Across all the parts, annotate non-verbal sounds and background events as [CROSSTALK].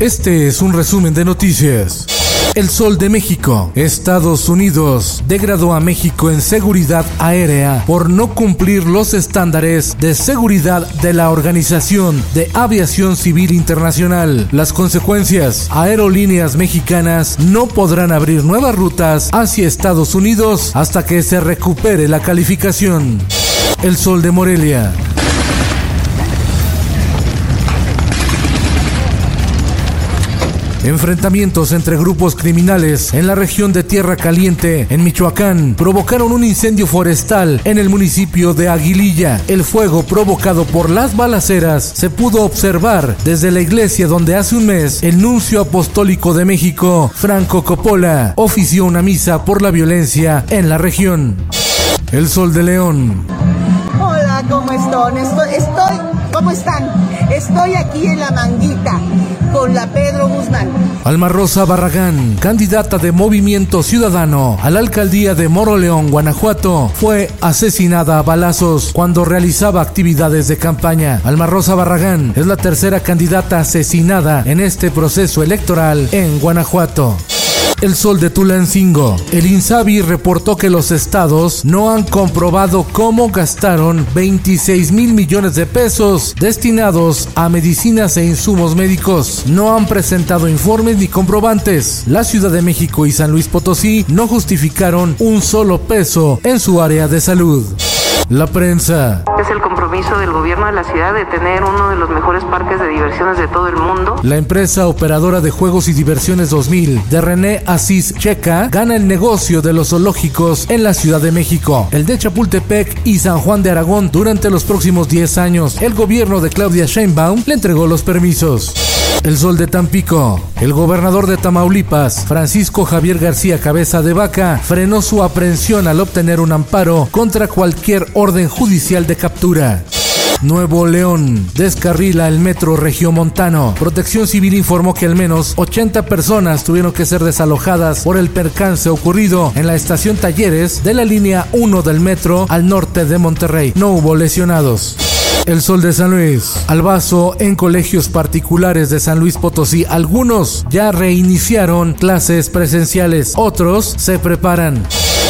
Este es un resumen de noticias. El Sol de México. Estados Unidos degradó a México en seguridad aérea por no cumplir los estándares de seguridad de la Organización de Aviación Civil Internacional. Las consecuencias, aerolíneas mexicanas no podrán abrir nuevas rutas hacia Estados Unidos hasta que se recupere la calificación. El Sol de Morelia. Enfrentamientos entre grupos criminales en la región de Tierra Caliente, en Michoacán, provocaron un incendio forestal en el municipio de Aguililla. El fuego provocado por las balaceras se pudo observar desde la iglesia donde hace un mes el nuncio apostólico de México, Franco Coppola, ofició una misa por la violencia en la región. El Sol de León. Hola, ¿cómo están? Estoy, estoy, ¿cómo están? Estoy aquí en la manguita con la Pedro. Alma Rosa Barragán, candidata de Movimiento Ciudadano a la alcaldía de Moroleón, Guanajuato, fue asesinada a balazos cuando realizaba actividades de campaña. Alma Rosa Barragán es la tercera candidata asesinada en este proceso electoral en Guanajuato. El Sol de Tulancingo. El INSABI reportó que los estados no han comprobado cómo gastaron 26 mil millones de pesos destinados a medicinas e insumos médicos. No han presentado informes ni comprobantes. La Ciudad de México y San Luis Potosí no justificaron un solo peso en su área de salud. La prensa. Compromiso del gobierno de la ciudad de tener uno de los mejores parques de diversiones de todo el mundo. La empresa operadora de juegos y diversiones 2000 de René Asís Checa gana el negocio de los zoológicos en la Ciudad de México, el de Chapultepec y San Juan de Aragón durante los próximos 10 años. El gobierno de Claudia Sheinbaum le entregó los permisos. El Sol de Tampico. El gobernador de Tamaulipas, Francisco Javier García Cabeza de Vaca, frenó su aprehensión al obtener un amparo contra cualquier orden judicial de captura. Nuevo León descarrila el metro regiomontano. Protección Civil informó que al menos 80 personas tuvieron que ser desalojadas por el percance ocurrido en la estación Talleres de la línea 1 del metro al norte de Monterrey. No hubo lesionados. El Sol de San Luis. Albazo en colegios particulares de San Luis Potosí. Algunos ya reiniciaron clases presenciales, otros se preparan.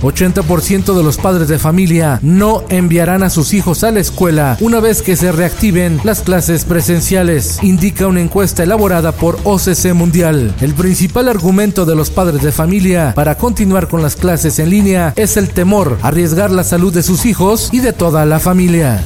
80% de los padres de familia no enviarán a sus hijos a la escuela una vez que se reactiven las clases presenciales, indica una encuesta elaborada por OCC Mundial. El principal argumento de los padres de familia para continuar con las clases en línea es el temor a arriesgar la salud de sus hijos y de toda la familia.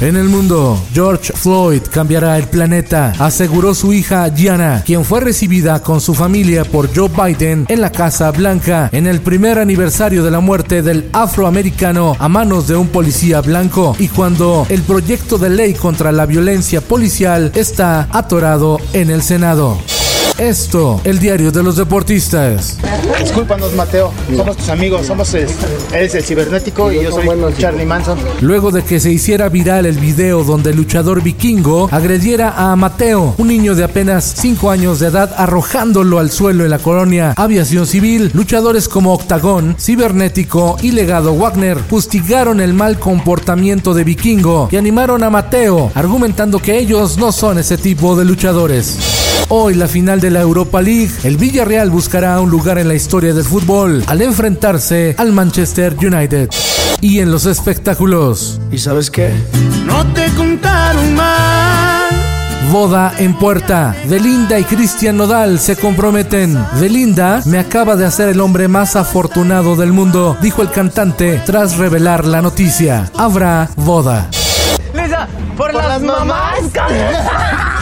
En el mundo, George Floyd cambiará el planeta, aseguró su hija Gianna, quien fue recibida con su familia por Joe Biden en la Casa Blanca en el primer aniversario de la muerte del afroamericano a manos de un policía blanco y cuando el proyecto de ley contra la violencia policial está atorado en el Senado. Esto, el diario de los deportistas. Discúlpanos, Mateo. Somos tus amigos. Somos el, él es el cibernético y yo soy Charlie Manson. Luego de que se hiciera viral el video donde el luchador vikingo agrediera a Mateo, un niño de apenas 5 años de edad, arrojándolo al suelo en la colonia Aviación Civil, luchadores como Octagón, Cibernético y Legado Wagner fustigaron el mal comportamiento de vikingo y animaron a Mateo, argumentando que ellos no son ese tipo de luchadores. Hoy la final de la Europa League, el Villarreal buscará un lugar en la historia del fútbol al enfrentarse al Manchester United. Y en los espectáculos. ¿Y sabes qué? No te contaron mal. Boda en puerta. Belinda y Cristian Nodal se comprometen. Belinda me acaba de hacer el hombre más afortunado del mundo, dijo el cantante tras revelar la noticia. Habrá boda. Lisa, por, las, mamás. [LAUGHS]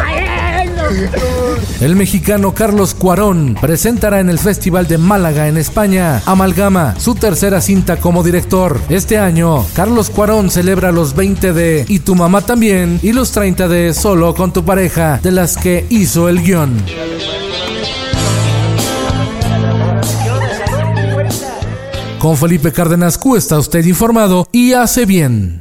El mexicano Carlos Cuarón presentará en el Festival de Málaga en España Amalgama, su tercera cinta como director. Este año, Carlos Cuarón celebra los 20 de Y tu mamá también y los 30 de Solo con tu pareja, de las que hizo el guion. Con Felipe Cárdenas Q está usted informado y hace bien.